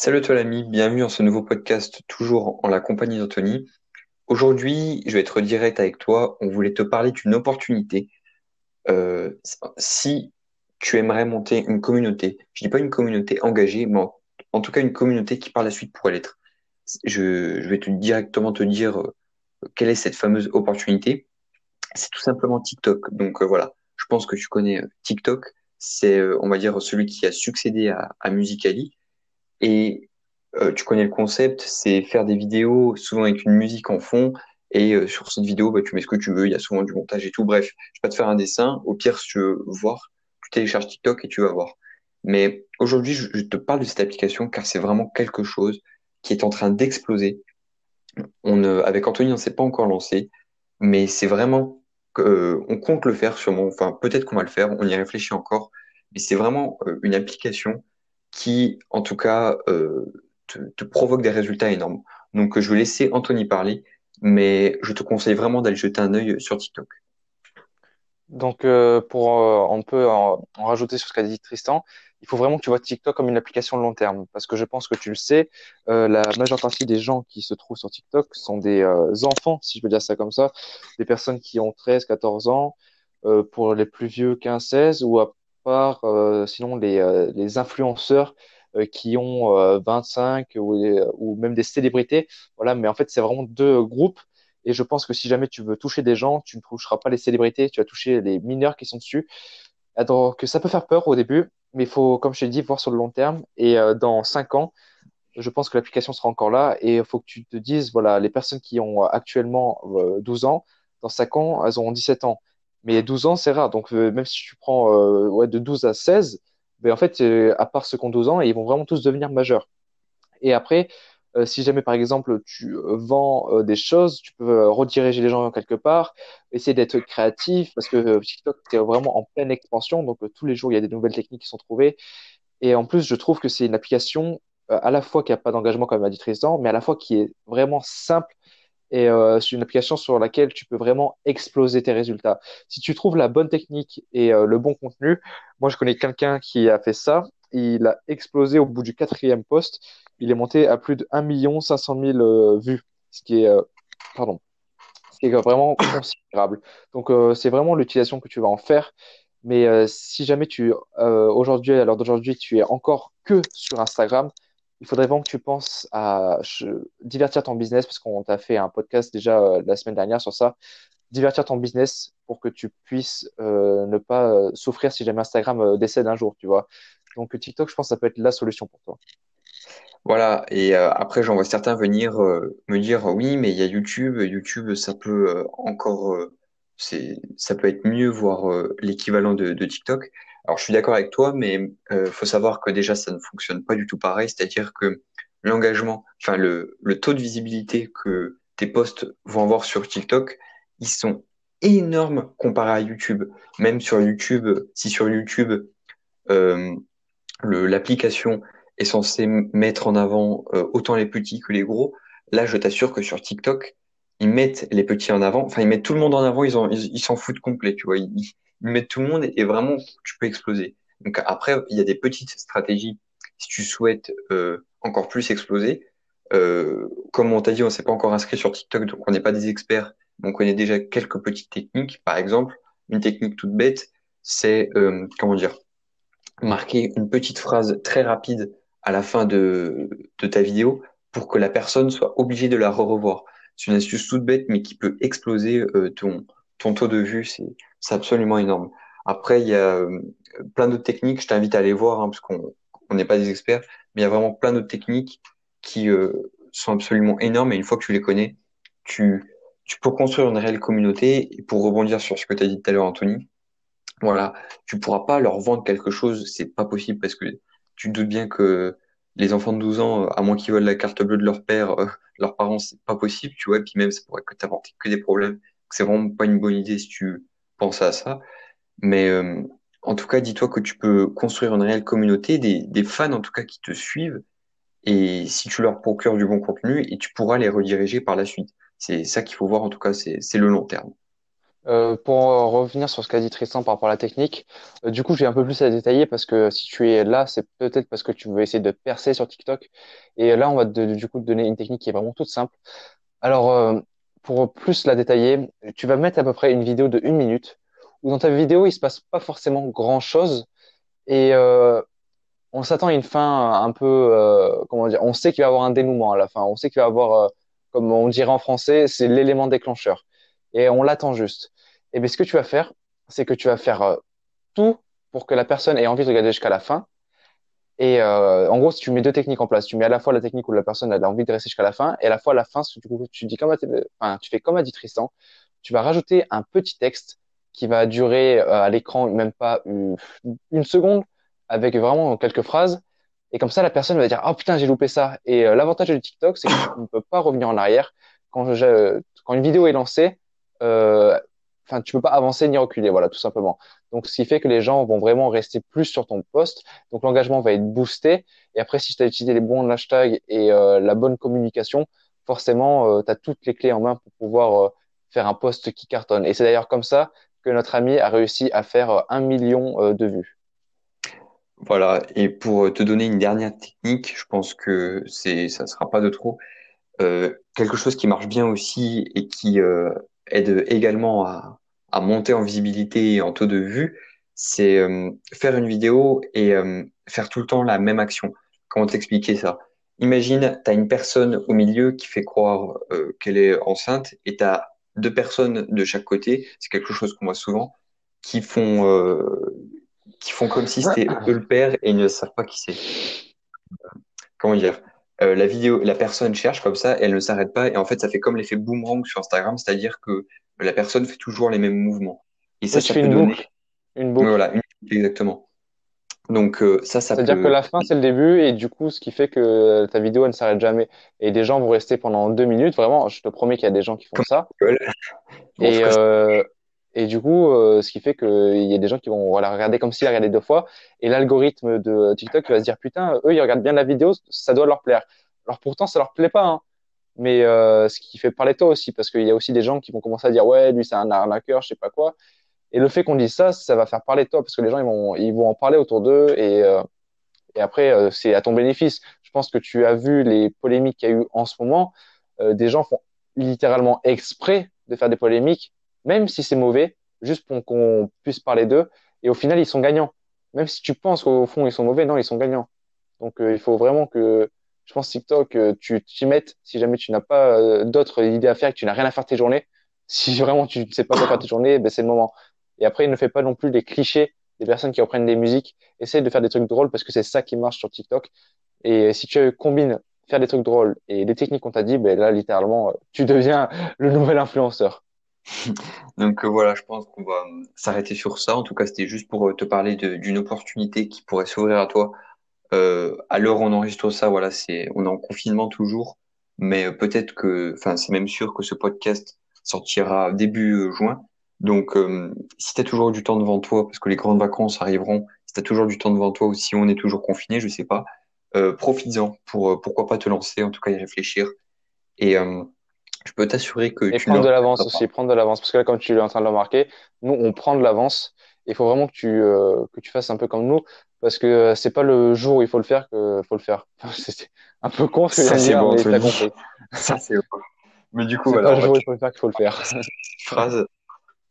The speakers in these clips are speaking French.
Salut toi l'ami, bienvenue dans ce nouveau podcast, toujours en la compagnie d'Anthony. Aujourd'hui, je vais être direct avec toi. On voulait te parler d'une opportunité. Euh, si tu aimerais monter une communauté, je dis pas une communauté engagée, mais en, tout cas une communauté qui par la suite pourrait l'être. Je, vais te, directement te dire euh, quelle est cette fameuse opportunité. C'est tout simplement TikTok. Donc euh, voilà, je pense que tu connais TikTok. C'est, on va dire, celui qui a succédé à, à Musical.ly. Et euh, tu connais le concept, c'est faire des vidéos souvent avec une musique en fond. Et euh, sur cette vidéo, bah, tu mets ce que tu veux. Il y a souvent du montage et tout. Bref, je vais pas te faire un dessin. Au pire, si tu veux voir, tu télécharges TikTok et tu vas voir. Mais aujourd'hui, je, te parle de cette application car c'est vraiment quelque chose qui est en train d'exploser. On, ne- avec Anthony, on ne s'est pas encore lancé, mais c'est vraiment, euh, on compte le faire sûrement. Enfin, peut-être qu'on va le faire. On y réfléchit encore. Mais c'est vraiment euh, une application qui, en tout cas, euh, te, te provoque des résultats énormes. Donc, je vais laisser Anthony parler, mais je te conseille vraiment d'aller jeter un œil sur TikTok. Donc, euh, pour, euh, on peut en, en rajouter sur ce qu'a dit Tristan, il faut vraiment que tu vois TikTok comme une application de long terme. Parce que je pense que tu le sais, euh, la majeure partie des gens qui se trouvent sur TikTok sont des euh, enfants, si je peux dire ça comme ça, des personnes qui ont 13, 14 ans, euh, pour les plus vieux 15, 16, ou à euh, sinon, les, euh, les influenceurs euh, qui ont euh, 25 ou, ou même des célébrités. Voilà, mais en fait, c'est vraiment deux groupes. Et je pense que si jamais tu veux toucher des gens, tu ne toucheras pas les célébrités, tu vas toucher les mineurs qui sont dessus. Alors que ça peut faire peur au début, mais il faut, comme je t'ai dit, voir sur le long terme. Et dans 5 ans, je pense que l'application sera encore là. Et il faut que tu te dises, voilà, les personnes qui ont actuellement euh, 12 ans, dans 5 ans, elles auront 17 ans. Mais 12 ans, c'est rare. Donc euh, même si tu prends euh, de 12 à 16, ben, en fait, euh, à part ceux qui ont 12 ans, ils vont vraiment tous devenir majeurs. Et après, si jamais par exemple tu vends des choses, tu peux rediriger les gens quelque part, essayer d'être créatif parce que TikTok est vraiment en pleine expansion, donc tous les jours il y a des nouvelles techniques qui sont trouvées. Et en plus, je trouve que c'est une application à la fois qui a pas d'engagement comme a dit Tristan, mais à la fois qui est vraiment simple et euh, c'est une application sur laquelle tu peux vraiment exploser tes résultats. Si tu trouves la bonne technique et euh, le bon contenu, moi je connais quelqu'un qui a fait ça. Il a explosé au bout du quatrième poste. Il est monté à plus de 1 500 000 euh, vues, ce qui est, euh, pardon, ce qui est vraiment considérable. Donc c'est vraiment l'utilisation que tu vas en faire. Mais si jamais tu, aujourd'hui, à l'heure d'aujourd'hui, tu es encore que sur Instagram, il faudrait vraiment que tu penses à divertir ton business, parce qu'on t'a fait un podcast déjà euh, la semaine dernière sur ça. Divertir ton business pour que tu puisses euh, ne pas euh, souffrir si jamais Instagram décède un jour, tu vois. Donc TikTok, je pense que ça peut être la solution pour toi. Voilà, et après j'en vois certains venir me dire oui, mais il y a YouTube, YouTube ça peut encore ça peut être mieux voire euh, l'équivalent de, TikTok. Alors je suis d'accord avec toi, mais euh, faut savoir que déjà ça ne fonctionne pas du tout pareil, c'est-à-dire que l'engagement, enfin le taux de visibilité que tes posts vont avoir sur TikTok, ils sont énormes comparés à YouTube. Même sur YouTube, si sur YouTube euh, l'application est censée mettre en avant euh, autant les petits que les gros. Là, je t'assure que sur TikTok, ils mettent les petits en avant. Enfin, ils mettent tout le monde en avant. Ils en, ils, ils s'en foutent complet, tu vois. Ils, mettent tout le monde et vraiment, tu peux exploser. Donc après, il y a des petites stratégies si tu souhaites euh, encore plus exploser. Euh, comme on t'a dit, on s'est pas encore inscrit sur TikTok, donc on n'est pas des experts, mais on connaît déjà quelques petites techniques. Par exemple, une technique toute bête, c'est euh, comment dire? marquer une petite phrase très rapide à la fin de, de ta vidéo pour que la personne soit obligée de la re-revoir. C'est une astuce toute bête, mais qui peut exploser euh, ton, taux de vue. C'est, absolument énorme. Après, il y a euh, plein d'autres techniques. Je t'invite à aller voir, hein, parce qu'on on n'est pas des experts, mais il y a vraiment plein d'autres techniques qui euh, sont absolument énormes. Et une fois que tu les connais, tu, tu peux construire une réelle communauté. Et pour rebondir sur ce que tu as dit tout à l'heure, Anthony, voilà, tu pourras pas leur vendre quelque chose, c'est pas possible parce que tu te doutes bien que les enfants de 12 ans, euh, à moins qu'ils veulent la carte bleue de leur père, euh, leurs parents, c'est pas possible, tu vois, et puis même ça pourrait que t'apporter que des problèmes. C'est vraiment pas une bonne idée si tu penses à ça. Mais euh, en tout cas, dis-toi que tu peux construire une réelle communauté, des, des fans en tout cas qui te suivent, et si tu leur procures du bon contenu, et tu pourras les rediriger par la suite. C'est ça qu'il faut voir en tout cas, c'est le long terme. Euh, pour revenir sur ce qu'a dit Tristan par rapport à la technique, euh, du coup, j'ai un peu plus à détailler parce que si tu es là, c'est peut-être parce que tu veux essayer de percer sur TikTok. Et là, on va te- du coup te donner une technique qui est vraiment toute simple. Alors, euh, pour plus la détailler, tu vas mettre à peu près une vidéo de une minute où dans ta vidéo, il se passe pas forcément grand-chose et on s'attend à une fin un peu, comment dire, on sait qu'il va y avoir un dénouement à la fin. On sait qu'il va y avoir, comme on dirait en français, c'est l'élément déclencheur. Et on l'attend juste. Et bien, ce que tu vas faire, c'est que tu vas faire euh, tout pour que la personne ait envie de regarder jusqu'à la fin. Et euh, en gros, si tu mets deux techniques en place, tu mets à la fois la technique où la personne a envie de rester jusqu'à la fin, et à la fois la fin, du coup, tu dis comme, enfin, tu fais comme a dit Tristan, tu vas rajouter un petit texte qui va durer euh, à l'écran même pas une, seconde, avec vraiment quelques phrases. Et comme ça, la personne va dire, oh putain, j'ai loupé ça. Et euh, l'avantage de TikTok, c'est tu ne peux pas revenir en arrière. Quand je, quand une vidéo est lancée, euh, enfin, tu peux pas avancer ni reculer, voilà, tout simplement. Donc, ce qui fait que les gens vont vraiment rester plus sur ton post. Donc, l'engagement va être boosté. Et après, si tu as utilisé les bons hashtags et euh, la bonne communication, forcément, tu as toutes les clés en main pour pouvoir euh, faire un post qui cartonne. Et c'est d'ailleurs comme ça que notre ami a réussi à faire euh, un million euh, de vues. Voilà. Et pour te donner une dernière technique, je pense que c'est, ça sera pas de trop. Euh, quelque chose qui marche bien aussi et qui euh, aide également à, à monter en visibilité et en taux de vue, c'est euh, faire une vidéo et euh, faire tout le temps la même action. Comment t'expliquer ça? Imagine, tu as une personne au milieu qui fait croire euh, qu'elle est enceinte et tu as deux personnes de chaque côté, c'est quelque chose qu'on voit souvent, qui font, euh, qui font comme si c'était eux le père et ils ne savent pas qui c'est comment dire, euh, la vidéo, la personne cherche comme ça, elle ne s'arrête pas, et en fait, ça fait comme l'effet boomerang sur Instagram, c'est-à-dire que la personne fait toujours les mêmes mouvements. Et ça, ça peut une donner, boucle, une boucle. voilà, une, exactement. Donc euh, ça, ça C'est-à-dire que la fin, c'est le début, et du coup, ce qui fait que ta vidéo, elle ne s'arrête jamais. Et des gens vont rester pendant deux minutes. Vraiment, je te promets qu'il y a des gens qui font comme ça. Bon, Et, euh, et du coup, euh, ce qui fait qu'il y a des gens qui vont la regarder comme s'ils la regardaient deux fois. Et l'algorithme de TikTok va se dire, putain, eux, ils regardent bien la vidéo, ça doit leur plaire. Alors pourtant, ça leur plaît pas, hein. Mais euh, ce qui fait parler toi aussi, parce qu'il y a aussi des gens qui vont commencer à dire, ouais, lui, c'est un arnaqueur, je sais pas quoi. Et le fait qu'on dise ça, ça va faire parler de toi, parce que les gens, ils vont, ils vont en parler autour d'eux. Et, euh, et après, c'est à ton bénéfice. Je pense que tu as vu les polémiques qu'il y a eu en ce moment. Des gens font littéralement exprès de faire des polémiques, même si c'est mauvais, juste pour qu'on puisse parler d'eux. Et au final, ils sont gagnants. Même si tu penses qu'au fond, ils sont mauvais, non, ils sont gagnants. Donc, euh, il faut vraiment que, je pense, TikTok, euh, tu t'y mettes si jamais tu n'as pas euh, d'autres idées à faire que tu n'as rien à faire tes journées. Si vraiment tu ne sais pas quoi faire tes journées, ben, c'est le moment. Et après, ne fais pas non plus des clichés des personnes qui reprennent des musiques. Essaye de faire des trucs drôles parce que c'est ça qui marche sur TikTok. Et si tu combines faire des trucs drôles et les techniques qu'on t'a dit, ben là, littéralement, euh, tu deviens le nouvel influenceur. Donc euh, voilà, je pense qu'on va euh, s'arrêter sur ça. En tout cas, c'était juste pour euh, te parler d'une opportunité qui pourrait s'ouvrir à toi. Euh, à l'heure où on enregistre ça, voilà, c'est, on est en confinement toujours, mais peut-être que, enfin, c'est même sûr que ce podcast sortira début juin. Donc, si tu as toujours du temps devant toi, parce que les grandes vacances arriveront, si tu as toujours du temps devant toi ou si on est toujours confiné, je sais pas, euh, profites-en pour, pourquoi pas te lancer, en tout cas y réfléchir. Et je peux t'assurer que Et tu prendre de l'avance aussi, prendre de l'avance. Parce que là, comme tu es en train de le remarquer, nous, on prend de l'avance. Il faut vraiment que tu, euh, que tu fasses un peu comme nous. Parce que euh, c'est pas le jour où il faut le faire que faut le faire. C'est un peu con ce que Ça, c'est dire, mais compris. Ça, c'est bon. Mais du coup, C'est voilà, pas le jour où il faut le faire qu'il faut le faire. phrase.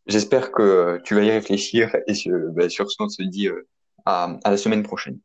J'espère que tu vas y réfléchir et sur, ben, sur ce, on se dit euh, à à la semaine prochaine.